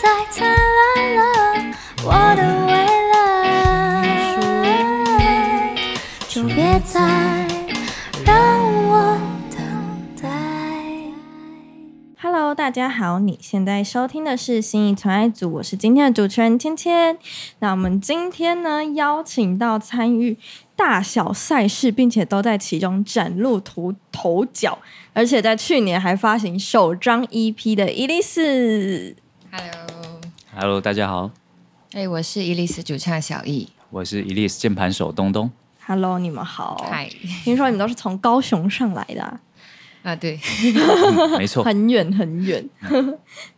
再灿烂了，我的未来，就别再让我等待。Hello，大家好，你现在收听的是新意传爱组，我是今天的主持人芊芊。那我们今天呢，邀请到参与大小赛事，并且都在其中崭露头头角，而且在去年还发行首张 EP 的伊丽丝。Hello，Hello，大家好，哎、我是伊丽丝主唱小易。我是 Elise 键盘手东东。Hello，你们好。嗨，听说你们都是从高雄上来的啊、啊，对，没错，很 远很远。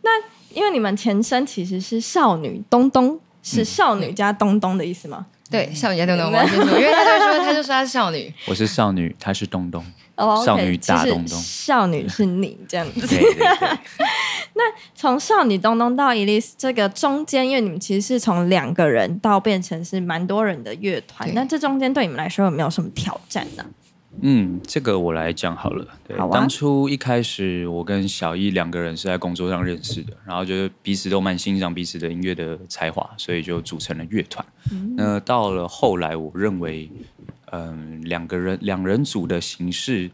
那因为你们前身其实是少女东东，是少女加东东的意思吗？对，少女加东东因为他就说，他就说她是少女，我是少女，她是东东。少女大就是东东少女是你这样子。对对对，从少女东东到 Elise 这个中间，因为你们其实是从两个人到变成是蛮多人的乐团，那这中间对你们来说有没有什么挑战呢？嗯，这个我来讲好了。对，当初一开始我跟小易两个人是在工作上认识的，然后就是彼此都蛮欣赏彼此的音乐的才华，所以就组成了乐团。那到了后来，我认为，嗯、两个人两人组的形式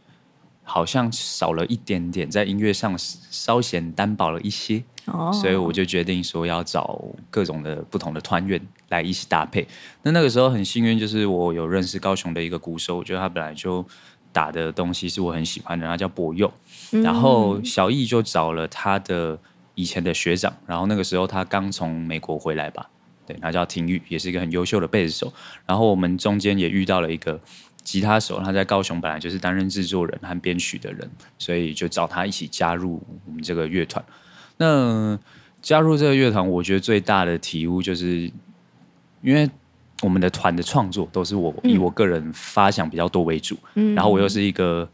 好像少了一点点，在音乐上稍显单薄了一些。哦，所以我就决定说要找各种的不同的团员来一起搭配。那那个时候很幸运，就是我有认识高雄的一个鼓手，我觉得他本来就打的东西是我很喜欢的，他叫博佑。然后小易就找了他的以前的学长，然后那个时候他刚从美国回来吧，对，他叫廷玉，也是一个很优秀的贝斯手。然后我们中间也遇到了一个吉他手，他在高雄本来就是担任制作人和编曲的人，所以就找他一起加入我们这个乐团。那加入这个乐团，我觉得最大的体悟就是，因为我们的团的创作都是我以我个人发想比较多为主，然后我又是一个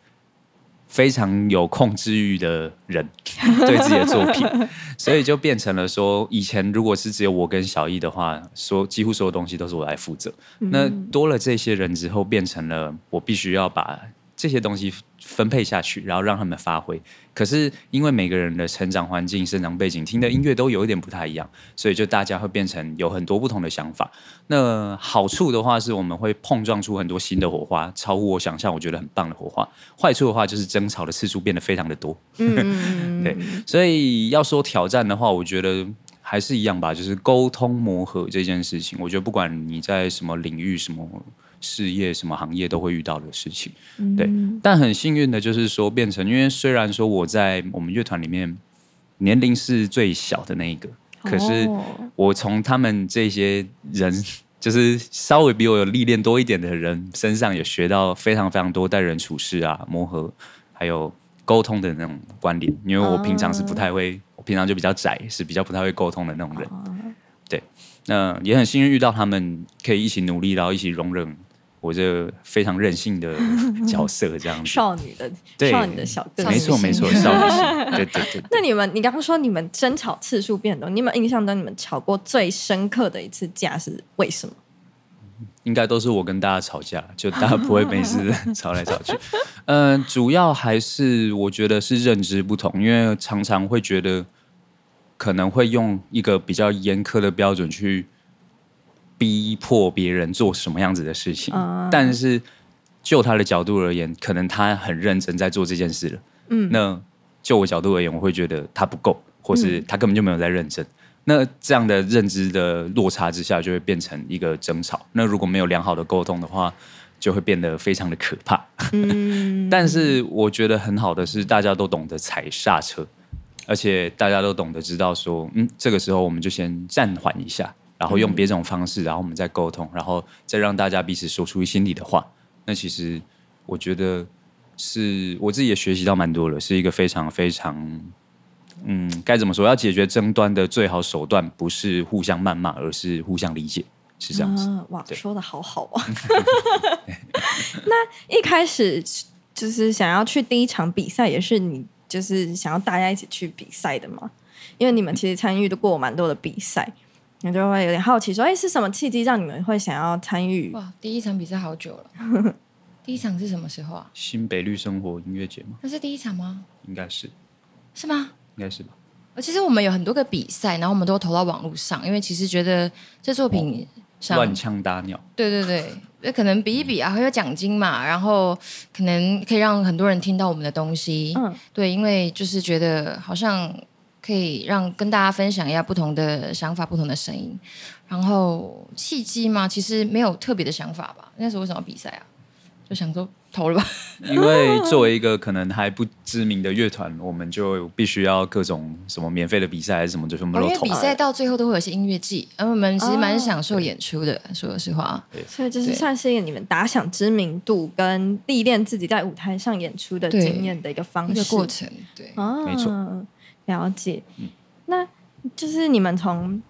非常有控制欲的人，对自己的作品，所以就变成了说，以前如果是只有我跟小易的话，说几乎所有东西都是我来负责。那多了这些人之后，变成了我必须要把这些东西分配下去，然后让他们发挥。可是因为每个人的成长环境、生长背景、听的音乐都有一点不太一样，所以就大家会变成有很多不同的想法。那好处的话是我们会碰撞出很多新的火花，超乎我想象，我觉得很棒的火花。坏处的话就是争吵的次数变得非常的多。嗯，对，所以要说挑战的话，我觉得还是一样吧，就是沟通磨合这件事情。我觉得不管你在什么领域、什么事业、什么行业，都会遇到的事情。对，但很幸运的就是说，变成因为虽然说我在我们乐团里面年龄是最小的那一个，可是哦我从他们这些人。就是稍微比我有历练多一点的人身上，也学到非常非常多待人处事啊、磨合，还有沟通的那种观点。因为我平常是不太会，我平常就比较窄，是比较不太会沟通的那种人。对，那也很幸运遇到他们，可以一起努力，然后一起容忍我这非常任性的 角色，这样子。少女的对少女的小个没。错没错，少女心。对对对对 那你们，你刚刚说你们争吵次数变多，你有没有印象中你们吵过最深刻的一次架是为什么？应该都是我跟大家吵架，就大家不会每次 吵来吵去。嗯、主要还是我觉得是认知不同，因为常常会觉得可能会用一个比较严苛的标准去逼迫别人做什么样子的事情，啊但是就他的角度而言，可能他很认真在做这件事了。嗯，那就我角度而言，我会觉得他不够，或是他根本就没有在认真。那这样的认知的落差之下，就会变成一个争吵。那如果没有良好的沟通的话，就会变得非常的可怕。嗯，但是我觉得很好的是，大家都懂得踩刹车，而且大家都懂得知道说，嗯，这个时候我们就先暂缓一下，然后用别种方式，然后我们再沟通，然后再让大家彼此说出心里的话。那其实我觉得是我自己也学习到蛮多了，是一个非常非常。嗯，该怎么说？要解决争端的最好手段不是互相谩骂，而是互相理解，是这样子。啊、哇，对说的好好啊！那一开始就是想要去第一场比赛，也是你就是想要大家一起去比赛的吗？因为你们其实参与的过蛮多的比赛，你就会有点好奇说，哎，是什么契机让你们会想要参与？哇，第一场比赛好久了，第一场是什么时候啊？新北绿生活音乐节吗？那是第一场吗？应该是，是吗？应该是吧？其实我们有很多个比赛，然后我们都投到网络上，因为其实觉得这作品上，乱枪打鸟，对对对，那 可能比一比啊，会有奖金嘛，然后可能可以让很多人听到我们的东西。嗯对，因为就是觉得好像可以让跟大家分享一下不同的想法、不同的声音。然后契机嘛，其实没有特别的想法吧。那时候为什么要比赛啊？就想说投了吧。因为作为一个可能还不知名的乐团，我们就必须要各种什么免费的比赛还是什么，就全部哦因都投。为比赛到最后都会有一些音乐季，而我们其实蛮哦享受演出的。说实话，所以就是算是一个你们打响知名度跟历练自己在舞台上演出的经验的一个方一式。个过程，对。哦，没错，嗯了解。那就是你们从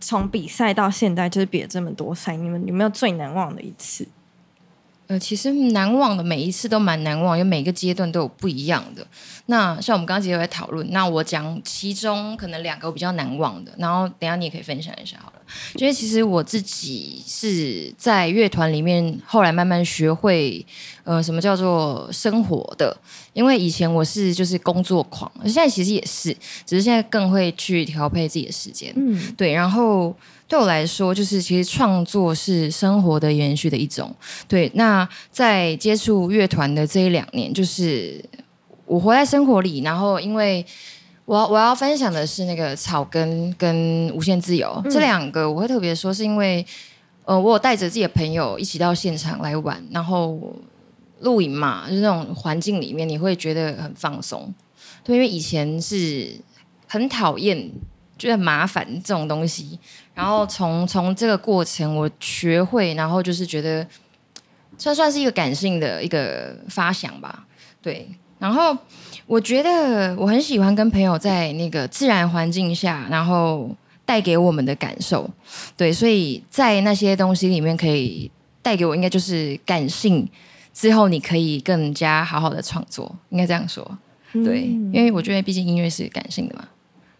从比赛到现在，就是比了这么多赛，你们有没有最难忘的一次？呃，其实难忘的每一次都蛮难忘，因为每个阶段都有不一样的。那像我们刚刚其实有在讨论，那我讲其中可能两个我比较难忘的，然后等一下你也可以分享一下好了。因为其实我自己是在乐团里面，后来慢慢学会，呃，什么叫做生活的。因为以前我是就是工作狂，现在其实也是，只是现在更会去调配自己的时间。嗯，对，然后对我来说，就是其实创作是生活的延续的一种。对，那在接触乐团的这一两年，就是我活在生活里，然后因为我要我要分享的是那个草根跟无限自由、这两个，我会特别说，是因为呃，我有带着自己的朋友一起到现场来玩，然后露营嘛，就是那种环境里面，你会觉得很放松。对，因为以前是很讨厌。觉得很麻烦这种东西，然后从从这个过程我学会，然后就是觉得这算是一个感性的一个发想吧，对。然后我觉得我很喜欢跟朋友在那个自然环境下，然后带给我们的感受，对。所以在那些东西里面，可以带给我应该就是感性，之后你可以更加好好的创作，应该这样说，对。嗯因为我觉得毕竟音乐是感性的嘛，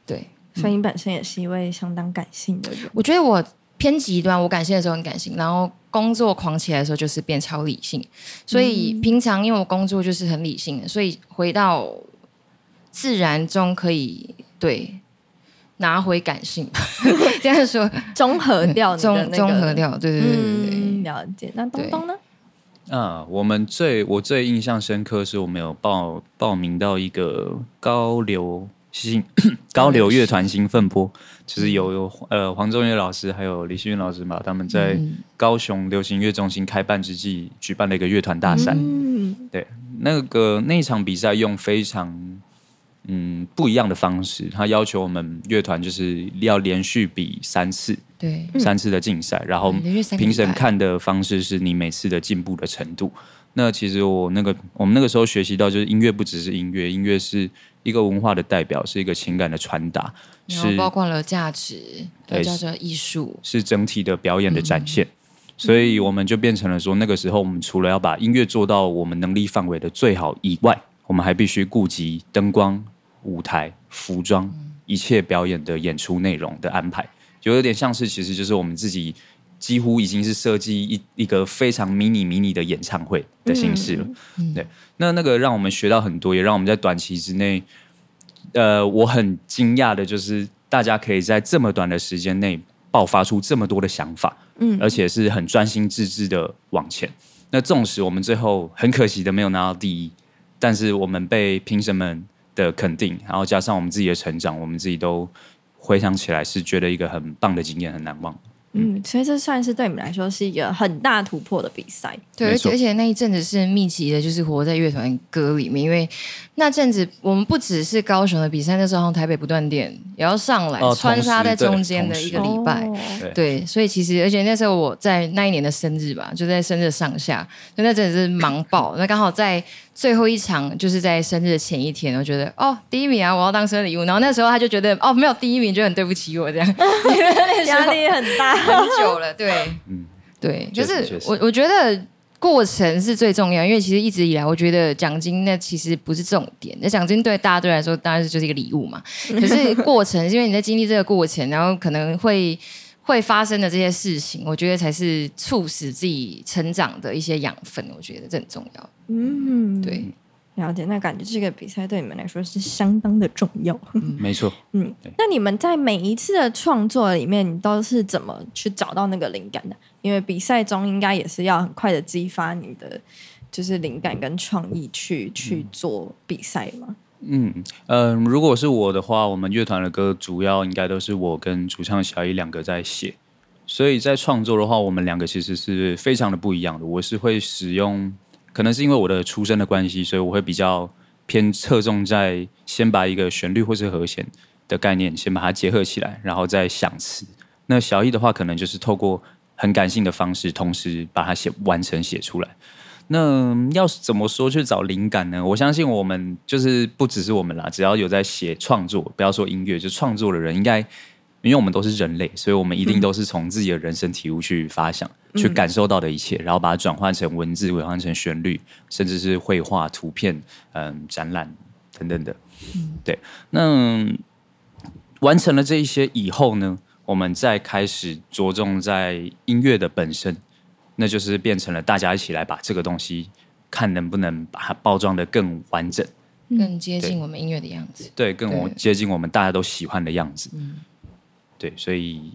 对。所以你本身也是一位相当感性的人。我觉得我偏极端，我感性的时候很感性，然后工作狂起来的时候就是变超理性。所以平常因为我工作就是很理性的，所以回到自然中可以对拿回感性，这样说综合掉你的综那个综合掉，对对对对对。嗯，了解。那东东呢？啊，我们最我最印象深刻是我们有报报名到一个高流新 高流乐团兴奋波，就是有有呃黄宗岳老师还有李希运老师嘛，他们在嗯。高雄流行乐中心开办之际举办了一个乐团大赛。嗯，那个那场比赛用非常嗯不一样的方式，他要求我们乐团就是要连续比三次，对，三次的竞赛，然后评审看的方式是你每次的进步的程度。那其实我那个我们那个时候学习到，就是音乐不只是音乐，音乐是一个文化的代表，是一个情感的传达，然后是包括了价值，对叫做艺术，是整体的表演的展现。所以我们就变成了说，那个时候我们除了要把音乐做到我们能力范围的最好以外，我们还必须顾及灯光、舞台、服装一切表演的演出内容的安排，就有点像是其实就是我们自己几乎已经是设计一一个非常迷你迷你的演唱会的形式了。对，那那个让我们学到很多，也让我们在短期之内，呃，我很惊讶的就是大家可以在这么短的时间内爆发出这么多的想法，嗯而且是很专心致志的往前。那纵使我们最后很可惜的没有拿到第一，但是我们被评审们的肯定，然后加上我们自己的成长，我们自己都回想起来是觉得一个很棒的经验，很难忘。嗯，所以这算是对你们来说是一个很大突破的比赛。对，而且而且那一阵子是密集的，就是活在乐团歌里面，因为那阵子我们不只是高雄的比赛，那时候台北不断电也要上来，哦穿插在中间的一个礼拜。哦对对，所以其实，而且那时候我在那一年的生日吧，就在生日上下，就那真的是忙爆。那刚好在最后一场，就是在生日的前一天，我觉得哦，第一名啊，我要当生日礼物。然后那时候他就觉得哦，没有第一名就很对不起我这样，压力很大。很久了，对，嗯对，就是我我觉得过程是最重要，因为其实一直以来，我觉得奖金那其实不是重点，那奖金对大家对来说当然是就是一个礼物嘛，可是过程是因为你在经历这个过程，然后可能会。会发生的这些事情，我觉得才是促使自己成长的一些养分。我觉得这很重要。嗯，对，了解，那感觉这个比赛对你们来说是相当的重要。没错。嗯，那你们在每一次的创作里面，你都是怎么去找到那个灵感的？因为比赛中应该也是要很快的激发你的就是灵感跟创意去去做比赛嘛。嗯嗯、如果是我的话，我们乐团的歌主要应该都是我跟主唱小一两个在写，所以在创作的话，我们两个其实是非常的不一样的。我是会使用，可能是因为我的出身的关系，所以我会比较偏侧重在先把一个旋律或是和弦的概念先把它结合起来，然后再想词。那小易的话，可能就是透过很感性的方式，同时把它写完成写出来。那要怎么说去找灵感呢？我相信我们就是不只是我们啦，只要有在写创作，不要说音乐，就创作的人，应该因为我们都是人类，所以我们一定都是从自己的人生体悟去发想、去感受到的一切，然后把它转换成文字，转换成旋律，甚至是绘画、图片、嗯、展览等等的。对，那完成了这一些以后呢，我们再开始着重在音乐的本身。那就是变成了大家一起来把这个东西看能不能把它包装的更完整，更接近我们音乐的样子。对，更我接近我们大家都喜欢的样子。对，所以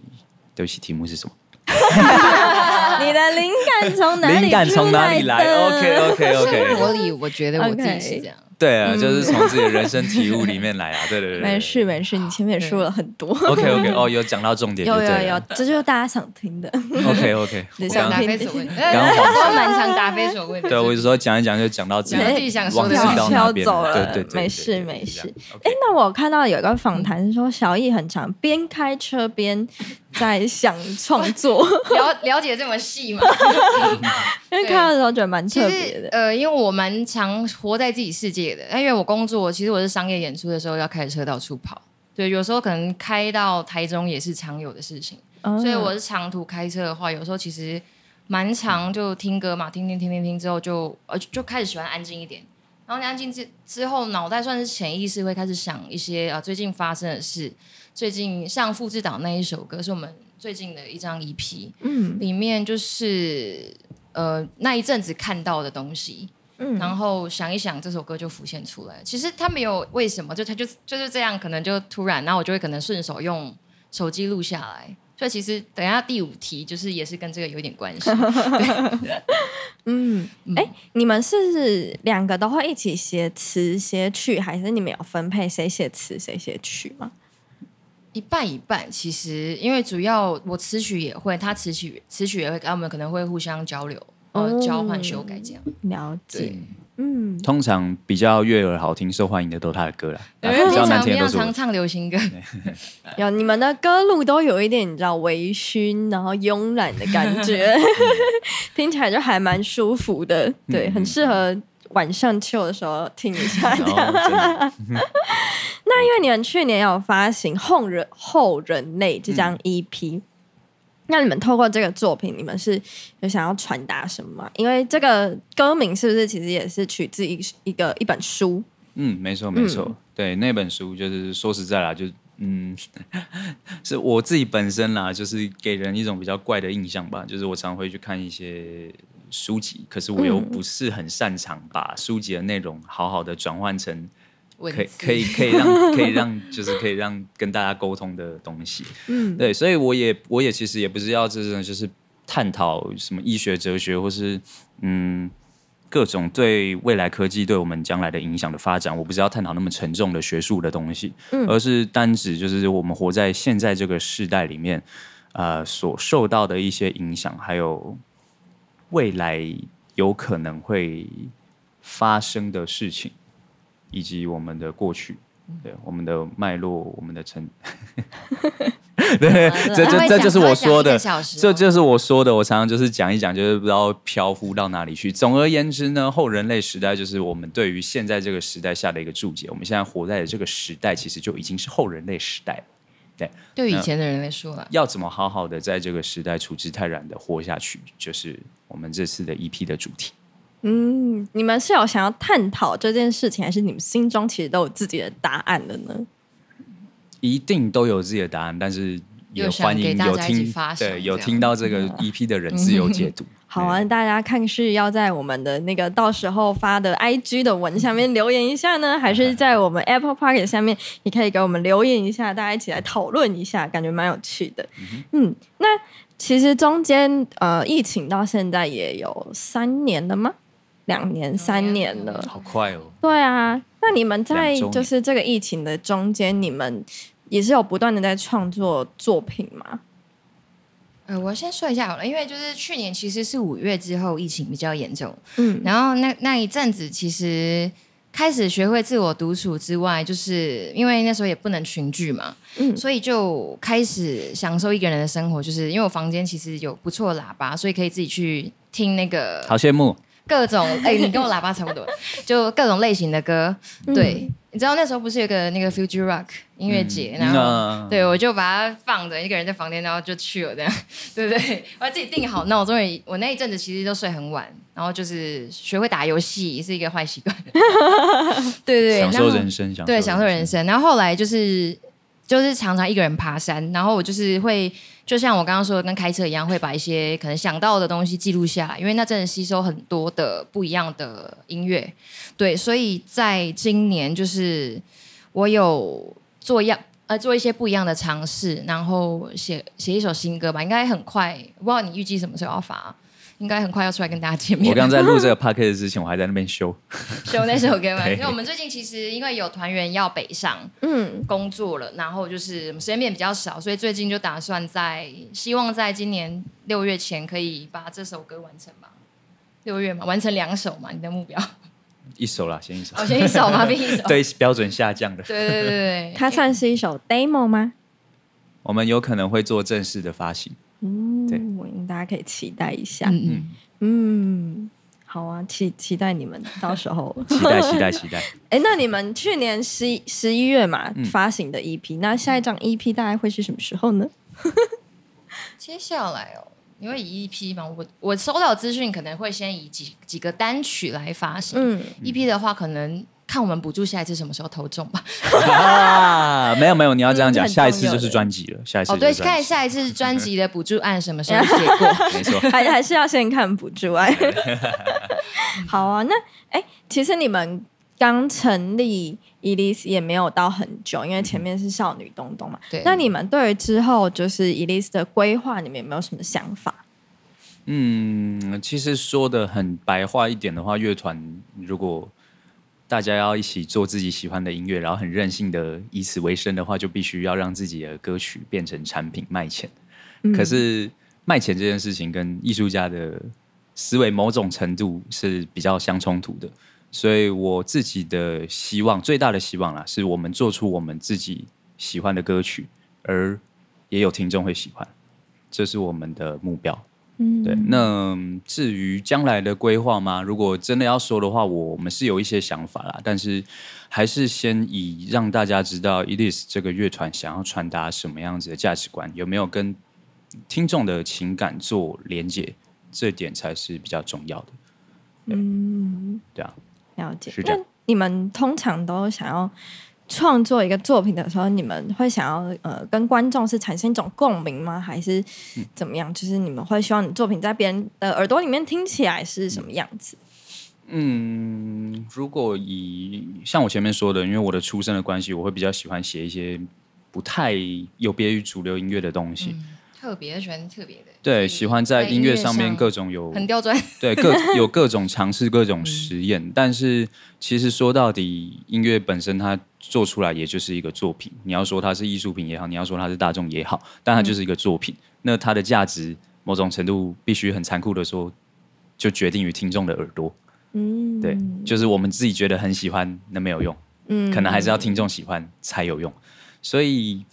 对不起，题目是什么？你的灵感从哪里灵感从哪里来的？OK OK OK，我里，我觉得我自己是这样。对啊，就是从自己的人生体悟里面来啊。对对对，没事。没事，你前面也说了很多，OK OK，哦，有讲到重点有有有，这就是大家想听的。OK OK，想听非所问，刚我蛮想答非所问的。对我有时候讲一讲就讲到自己自己想说的飘走了，对对对，没事没。事。哎那我看到有一个访谈是说，小易很常边开车边在想创作，了了解这么细吗？因为看到的时候觉得蛮特别的。呃，因为我蛮常活在自己世界的，因为我工作，其实我是商业演出的时候要开车到处跑，对，有时候可能开到台中也是常有的事情，嗯所以我是长途开车的话，有时候其实蛮常就听歌嘛，听听听听听之后就呃就开始喜欢安静一点。然后你安静之之后，脑袋算是潜意识会开始想一些啊、呃最近发生的事。最近像《复制岛》那一首歌是我们最近的一张 EP，嗯里面就是呃那一阵子看到的东西，嗯然后想一想这首歌就浮现出来。其实他没有为什么，就他就就是这样，可能就突然，然后我就会可能顺手用手机录下来。所以其实等一下第五题就是也是跟这个有点关系。嗯，哎，你们是两个都会一起写词写曲，还是你们有分配谁写词谁写曲吗？一半一半，其实因为主要我词曲也会，他词曲词曲也会，我们可能会互相交流，呃，哦交换修改这样。了解对，，嗯，通常比较悦耳、好听、受欢迎的都是他的歌啦，因比较难为平常听的都是常常。唱流行歌，有你们的歌路都有一点你知道微醺，然后慵懒的感觉，听起来就还蛮舒服的，对，很适合晚上 chill 的时候听一下。那因为你们去年有发行《后人后人类》这张 EP，、那你们透过这个作品，你们是有想要传达什么吗？因为这个歌名是不是其实也是取自一一个一本书？嗯，没错没错，对那本书就是说实在啦，就嗯，是我自己本身啦，就是给人一种比较怪的印象吧，就是我常会去看一些书籍，可是我又嗯不是很擅长把书籍的内容好好的转换成可以可以可以让可以让 就是可以让跟大家沟通的东西。嗯，对，所以我也我也其实也不是要这种就是探讨什么医学哲学，或是嗯各种对未来科技对我们将来的影响的发展，我不是要探讨那么沉重的学术的东西，嗯而是单指就是我们活在现在这个时代里面，呃所受到的一些影响，还有未来有可能会发生的事情，以及我们的过去。对我们的脉络，我们的成，对，这这这就是我说的，这就是我说的。我常常就是讲一讲，就是不知道飘忽到哪里去。总而言之呢，后人类时代就是我们对于现在这个时代下的一个注解。我们现在活在的这个时代，其实就已经是后人类时代了。对以前的人来说了，要怎么好好的在这个时代处之泰然的活下去，就是我们这次的 EP 的主题。嗯，你们是有想要探讨这件事情，还是你们心中其实都有自己的答案的呢？一定都有自己的答案，但是也欢迎大有家一起听发对有听到这个 EP 的人自由解读。好啊，大家看是要在我们的那个到时候发的 IG 的文下面留言一下呢，还是 在我们 Apple Park 下面，你可以给我们留言一下，大家一起来讨论一下，感觉蛮有趣的。嗯，那其实中间呃，疫情到现在也有三年了吗？两年、三年了。好快哦。对啊，那你们在就是这个疫情的中间，你们也是有不断的在创作作品吗？呃，我先说一下好了，因为就是去年其实是五月之后疫情比较严重，嗯然后那那一阵子其实开始学会自我独处之外，就是因为那时候也不能群聚嘛，嗯所以就开始享受一个人的生活。就是因为我房间其实有不错喇叭，所以可以自己去听那个好羡慕，各种 哎、你跟我喇叭差不多，就各种类型的歌。嗯对，你知道那时候不是有个那个 Future Rock 音乐节，然后。那对，我就把它放着，一个人在房间，然后就去了，这样，对不对？我还自己定好闹钟，也我那一阵子其实都睡很晚，然后就是学会打游戏是一个坏习惯，对对对，享受人生，享对，享受人。生。然后后来就是就是常常一个人爬山，然后我就是会，就像我刚刚说的，跟开车一样，会把一些可能想到的东西记录下来，因为那真的吸收很多的不一样的音乐。对，所以在今年就是我有做样。呃，做一些不一样的尝试，然后写写一首新歌吧，应该很快。我不知道你预计什么时候要发，应该很快要出来跟大家见面。我刚在录这个 podcast 之前，我还在那边修。修那首歌嘛，因为我们最近其实因为有团员要北上，嗯工作了，然后就是时间变比较少，所以最近就打算在希望在今年六月前可以把这首歌完成吧。六月嘛，完成两首嘛，你的目标？一首啦，先一首。哦，先一首嘛，变一首。对，标准下降的。对对对对，它算是一首 demo 吗？我们有可能会做正式的发行。嗯，对大家可以期待一下。嗯嗯，嗯，好啊，期期待你们到时候。期待，期待，期待。哎，那你们去年十一十一月嘛、嗯发行的 EP，那下一张 EP 大概会是什么时候呢？接下来哦，因为以 EP 嘛，我我收到的资讯可能会先以几几个单曲来发行。嗯，EP 的话，可能看我们补助下一次什么时候投中吧。啊，没有没有，你要这样讲，嗯下一次就是专辑了。下一次哦，对。看下一次专辑的补助案什么时候写过。没错。还还是要先看补助案。好啊，那哎，其实你们刚成立 Elise 也没有到很久，因为前面是少女东东嘛。对那你们对于之后就是 Elise 的规划，你们有没有什么想法？嗯，其实说的很白话一点的话，乐团如果大家要一起做自己喜欢的音乐，然后很任性的以此为生的话，就必须要让自己的歌曲变成产品卖钱。可是卖钱这件事情跟艺术家的思维某种程度是比较相冲突的，所以我自己的希望，最大的希望啦，是我们做出我们自己喜欢的歌曲，而也有听众会喜欢，这是我们的目标。嗯，对，那至于将来的规划吗？如果真的要说的话，我们是有一些想法啦，但是还是先以让大家知道 Elise 这个乐团想要传达什么样子的价值观，有没有跟听众的情感做连接，这点才是比较重要的。嗯，对啊，了解。是这样你们通常都想要创作一个作品的时候，你们会想要呃跟观众是产生一种共鸣吗？还是嗯怎么样？就是你们会希望你作品在别人的耳朵里面听起来是什么样子？嗯，如果以像我前面说的，因为我的出身的关系，我会比较喜欢写一些不太有别于主流音乐的东西。特别喜欢特别的，对，喜欢在音乐上面各种有很刁钻。对，各 有各种尝试，各种实验。但是其实说到底，音乐本身它做出来也就是一个作品。你要说它是艺术品也好，你要说它是大众也好，但它就是一个作品。那它的价值，某种程度必须很残酷的说，就决定于听众的耳朵。嗯，对，就是我们自己觉得很喜欢，那没有用，嗯可能还是要听众喜欢才有用。所以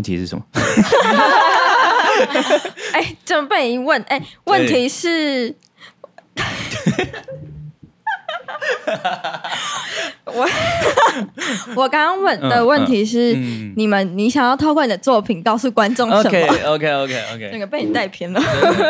问题是什么？哎，这么被你一问，哎，问题是。我 我刚刚问的问题是，嗯你们你想要透过你的作品告诉观众什么 OK OK OK 那 OK，那个被你带偏了。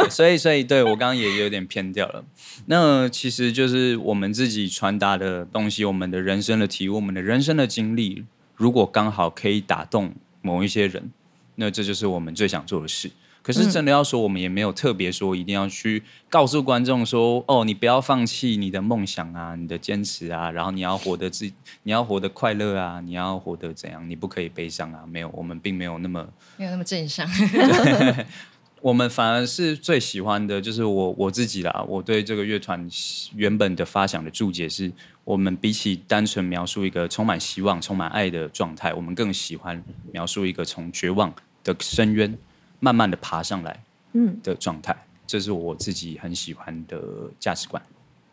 所以所以对我刚刚也有点偏掉了。那其实就是我们自己传达的东西，我们的人生的体悟，我们的人生的经历，如果刚好可以打动某一些人，那这就是我们最想做的事。可是真的要说，我们也没有特别说一定要去告诉观众说，哦，你不要放弃你的梦想啊，你的坚持啊，然后你要活得自，你要活得快乐啊，你要活得怎样，你不可以悲伤啊。没有，我们并没有那么没有那么正向。我们反而是最喜欢的，就是我我自己啦。我对这个乐团原本的发想的注解是，我们比起单纯描述一个充满希望、充满爱的状态，我们更喜欢描述一个从绝望的深渊慢慢的爬上来嗯的状态。这是我自己很喜欢的价值观。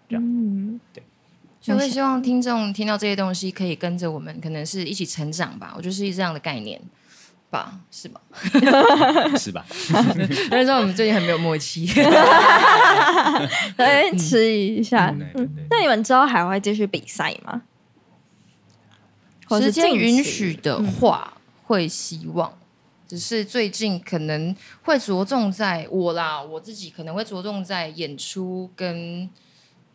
这样，嗯，所以我也希望听众听到这些东西，可以跟着我们，可能是一起成长吧。我就是这样的概念吧，是吧？是吧？但是说我们最近很没有默契，来 迟疑一下。那你们之后还会继续比赛吗？或时间允许的话，会希望。只是最近可能会着重在我啦，我自己可能会着重在演出跟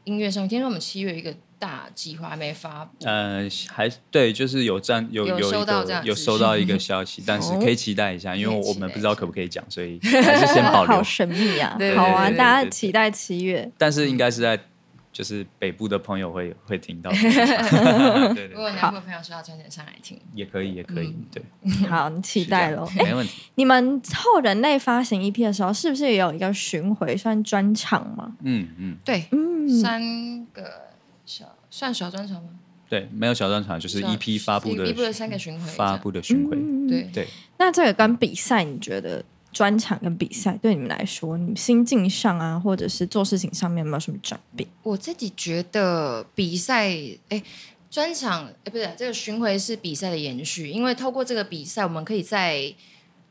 音乐上面。听说我们七月有一个大计划还没发布，呃，还对，就是有站有有有收到这样有收到一个消息，但是可以期待一下，因为我们不知道可不可以讲，所以还是先保留 好。神秘啊！好啊，大家期待七月。但是应该是在就是北部的朋友会会听到的，对对，如果南部的朋友说要专程上来听，也可以也可以，对，好，期待喽。没问题。你们后人类发行 EP 的时候，是不是也有一个巡回算专场吗？嗯嗯，对，嗯，三个小算小专场吗？对，没有小专场，就是一批发布的 EP 的三个巡回发布的巡回，嗯对，对。那这个跟比赛，你觉得专场跟比赛对你们来说，你们心境上啊，或者是做事情上面有没有什么转变？我自己觉得比赛，哎，专场，哎，不是这个巡回是比赛的延续，因为透过这个比赛，我们可以在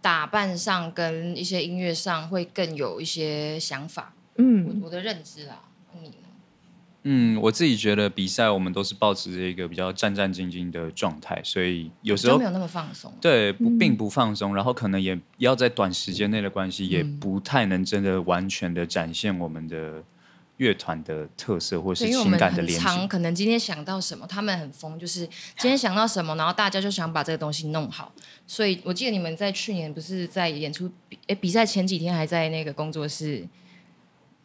打扮上跟一些音乐上会更有一些想法。嗯我我的认知啦，你呢？嗯，我自己觉得比赛我们都是保持着一个比较战战兢兢的状态，所以有时候就没有那么放松。对不并不放松，然后可能也要在短时间内的关系，也不太能真的完全的展现我们的乐团的特色或是情感的连接。常可能今天想到什么，他们很疯，就是今天想到什么，然后大家就想把这个东西弄好。所以我记得你们在去年不是在演出比诶比赛前几天还在那个工作室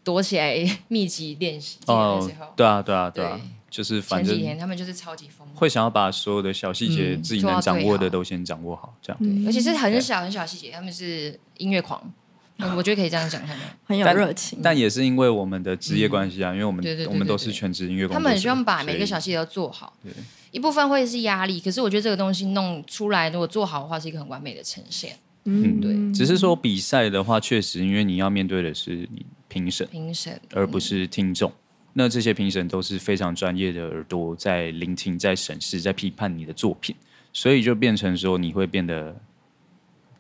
躲起来密集练习记得那时候。对啊，对啊，对啊对，就是反前几天他们就是超级疯，会想要把所有的小细节嗯自己能掌握的都先掌握好，这样。对，而且是很小很小的细节，他们是音乐狂，嗯。我觉得可以这样讲他们。很有但热情。但也是因为我们的职业关系啊，因为我们嗯对对对我们都是全职音乐工作他者，们很希望把每个小细节都做好。对，一部分会是压力，可是我觉得这个东西弄出来，如果做好的话，是一个很完美的呈现。嗯，对。只是说比赛的话，确实因为你要面对的是你评审，评审，而不是听众。那这些评审都是非常专业的耳朵，在聆听、在审视、在批判你的作品，所以就变成说你会变得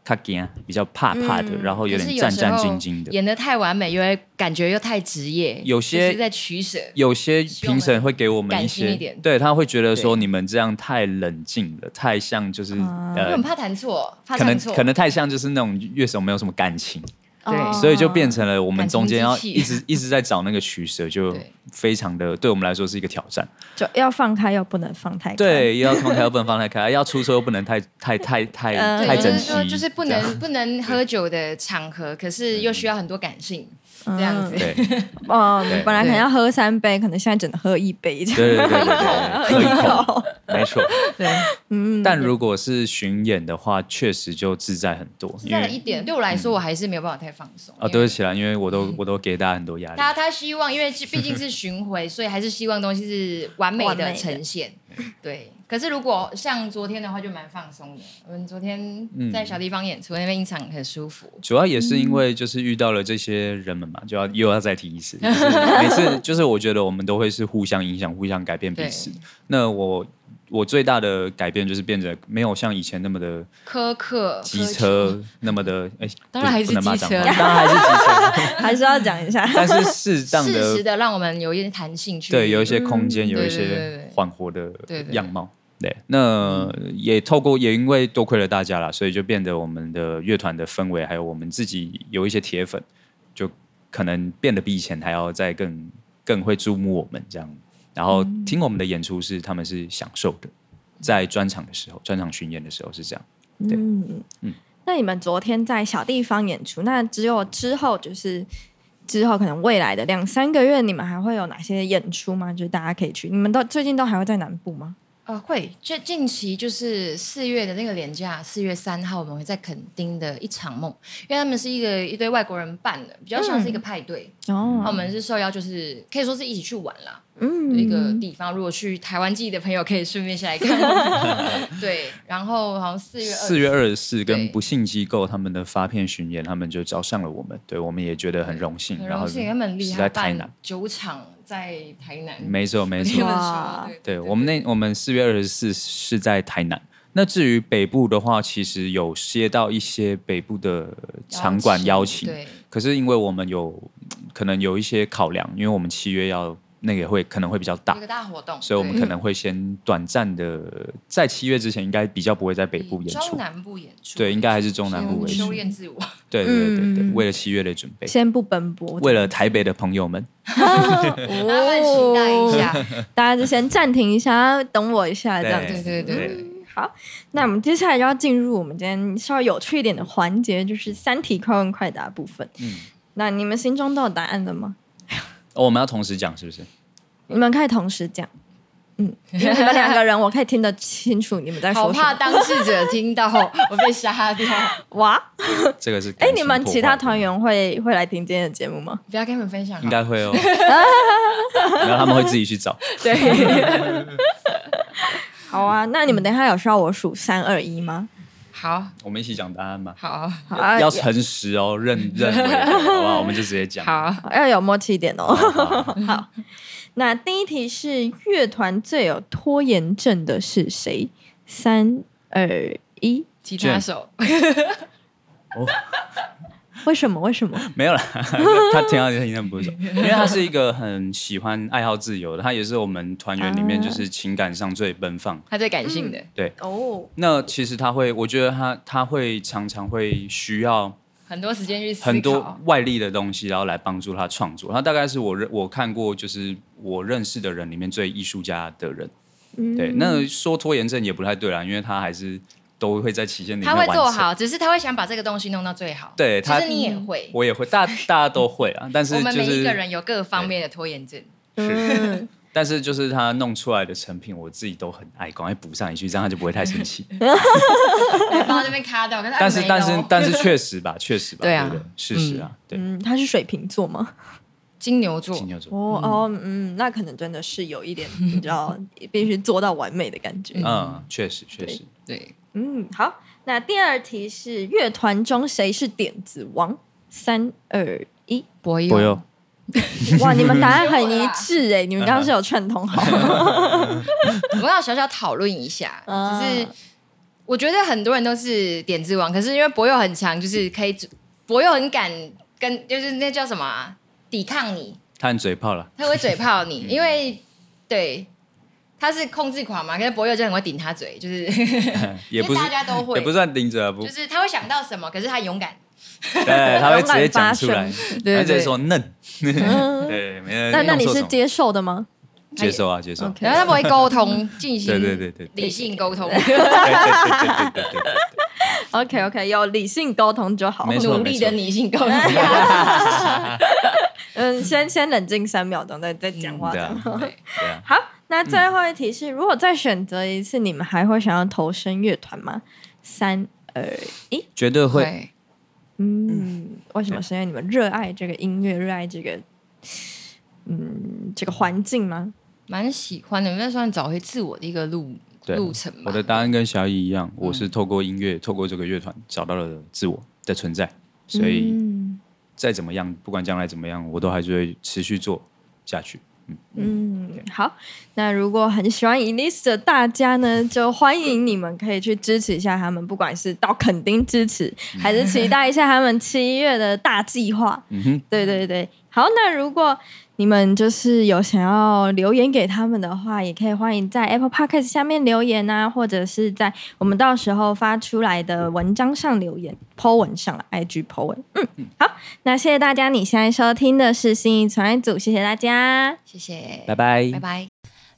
卡惊，比较怕怕的，嗯然后有点战战兢兢的。演的太完美，因为感觉又太职业，有些在取舍。有些评审会给我们一些，一点对他会觉得说你们这样太冷静了，太像就是、呃很，怕弹错，怕可能，可能太像就是那种乐手没有什么感情，对。哦。所以就变成了我们中间要一直一直在找那个取舍，就 非常的对我们来说是一个挑战。就要放开，又不能放太开。，对，要放开又不能放太开，要出车又不能太太太太 太整就是说，就是不能不能喝酒的场合，可是又需要很多感性，这样子。对 哦对，本来可能要喝三杯，可能现在只能喝一杯这样。对对对对对，喝一口，没错。对，嗯，但如果是巡演的话，确实就自在很多，是因为这样的一点，对我来说，我还是没有办法太放松。啊，对不起啦，因为我都我都给大家很多压力。他他希望，因为毕竟是巡回，所以还是希望东西是完美的呈现。对，可是如果像昨天的话，就蛮放松的。我们昨天在小地方演出，那边一场很舒服。主要也是因为就是遇到了这些人们嘛，就要又要再提一次，就是每次就是我觉得我们都会是互相影响、互相改变彼此。那我我最大的改变就是变得没有像以前那么的苛刻，机，车，那么的哎，当然还是机车当然还是机车，还是要讲一下。但是适当的适时的的让我们有一点弹性去。对有一些空间，嗯有一些缓和的对对样貌。对，那也透过也因为多亏了大家啦，所以就变得我们的乐团的氛围，还有我们自己有一些铁粉，就可能变得比以前还要再更更会注目我们这样。然后听我们的演出是他们是享受的，在专场的时候，专场巡演的时候是这样。对嗯嗯那你们昨天在小地方演出，那只有之后就是之后可能未来的两三个月，你们还会有哪些演出吗？就是大家可以去，你们都最近都还会在南部吗？呃，会，就近期就是四月的那个年假，四月三号我们会在垦丁的一场梦，因为他们是一个一堆外国人办的，比较像是一个派对。哦那我们是受邀，就是可以说是一起去玩啦嗯的一个地方。如果去台湾记的朋友，可以顺便下来看。对，然后好像四月二四月二十四跟不幸机构他们的发片巡演，他们就找上了我们，对我们也觉得很荣幸。然荣幸，他们厉是害，在台南办，九场在台南。没错没错对我们那我们四月二十四是在台南。那至于北部的话，其实有接到一些北部的场馆邀请，对，可是因为我们有可能有一些考量，因为我们七月要那个会可能会比较大一，个大活动，所以我们可能会先短暂的在七月之前，应该比较不会在北部演出中。南部演出，对，应该还是中南部为主。先修炼自我。对对对对为了七月的准备，先不奔波，为了台北的朋友们，哦大家期待一下，大家就先暂停一下，等我一下这样子。对对对对，好，那我们接下来就要进入我们今天稍微有趣一点的环节，就是三题快问快答部分。嗯，那你们心中都有答案了吗？哦，我们要同时讲是不是？你们可以同时讲。嗯，因为你们两个人，我可以听得清楚你们在好说什么。怕当事者听到 我被杀掉。哇，这个是哎，你们破坏其他团员会会来听今天的节目吗？不要跟你们分享应该会哦，然后他们会自己去找。对。好啊，那你们等一下有需要我数三二一吗？好我们一起讲答案吧。好好啊，要诚实哦，认 认为的，好不好？我们就直接讲。好，要有默契一点哦。好，好 好，那第一题是乐团最有拖延症的是谁？三二一，吉他手为什么？为什么？没有啦，他听到听他不熟，因为他是一个很喜欢爱好自由的，他也是我们团员里面就是情感上最奔放。他最感性的，对哦，那其实他会，我觉得他他会常常会需要很多时间去思考很多外力的东西，然后来帮助他创作。他大概是我认我看过就是我认识的人里面最艺术家的人。嗯对，那说拖延症也不太对啦，因为他还是都会在期限里面他会。做好，只是他会想把这个东西弄到最好。对他其实你也会，我也会，大大家都会啊。但是我就是们每一个人有各方面的拖延症。是，但是就是他弄出来的成品，我自己都很爱，赶快补上一句，这样他就不会太生气。帮这边卡掉，可是但是但是但是确实吧，确实吧，对啊？事实啊，对，嗯，他是水瓶座吗？金牛座金牛座，哦哦，嗯，那可能真的是有一点，你知道，必须做到完美的感觉。嗯，确实确实，对，嗯，好，那第二题是乐团中谁是点子王？三二一，博友 哇，你们答案很一致哎，你们刚刚是有串通好。我们要小小讨论一下，啊。只是我觉得很多人都是点子王，可是因为博友很强，就是可以博友很敢跟，就是那叫什么、啊、抵抗你，他很嘴炮了，他会嘴炮你，因为对他是控制狂嘛，可是博友就很会顶他嘴，就是 也不是大家都会。也不算顶着啊，不就，是他会想到什么，可是他勇敢，对，他会直接讲出来，勇他对。直接说嫩，嗯。对，没那那你是接受的吗？接受啊，接受，然后他不会沟通，进行对对对对对理性沟通，对对对对对对 OK OK，有理性沟通就好。努力的理性沟通。嗯，先先冷静三秒钟，再再讲话好，那最后一题是，如果再选择一次，你们还会想要投身乐团吗？三二一，绝对会，嗯，为什么？是因为你们热爱这个音乐，热爱这个，嗯，这个环境吗？蛮喜欢的，那算找回自我的一个路路程吧。我的答案跟小乙一样，我是透过音乐，透过这个乐团找到了自我的存在，所以嗯再怎么样，不管将来怎么样，我都还是会持续做下去。嗯，好。那如果很喜欢 Elise 的大家呢，就欢迎你们可以去支持一下他们，不管是到垦丁支持，还是期待一下他们七月的大计划。嗯哼，对对对，好，那如果你们就是有想要留言给他们的话，也可以欢迎在 Apple Podcast 下面留言啊，或者是在我们到时候发出来的文章上留言，po 文上了 IG po 文。嗯，好，那谢谢大家，你现在收听的是新一传爱组，谢谢大家。谢谢，拜拜拜。拜。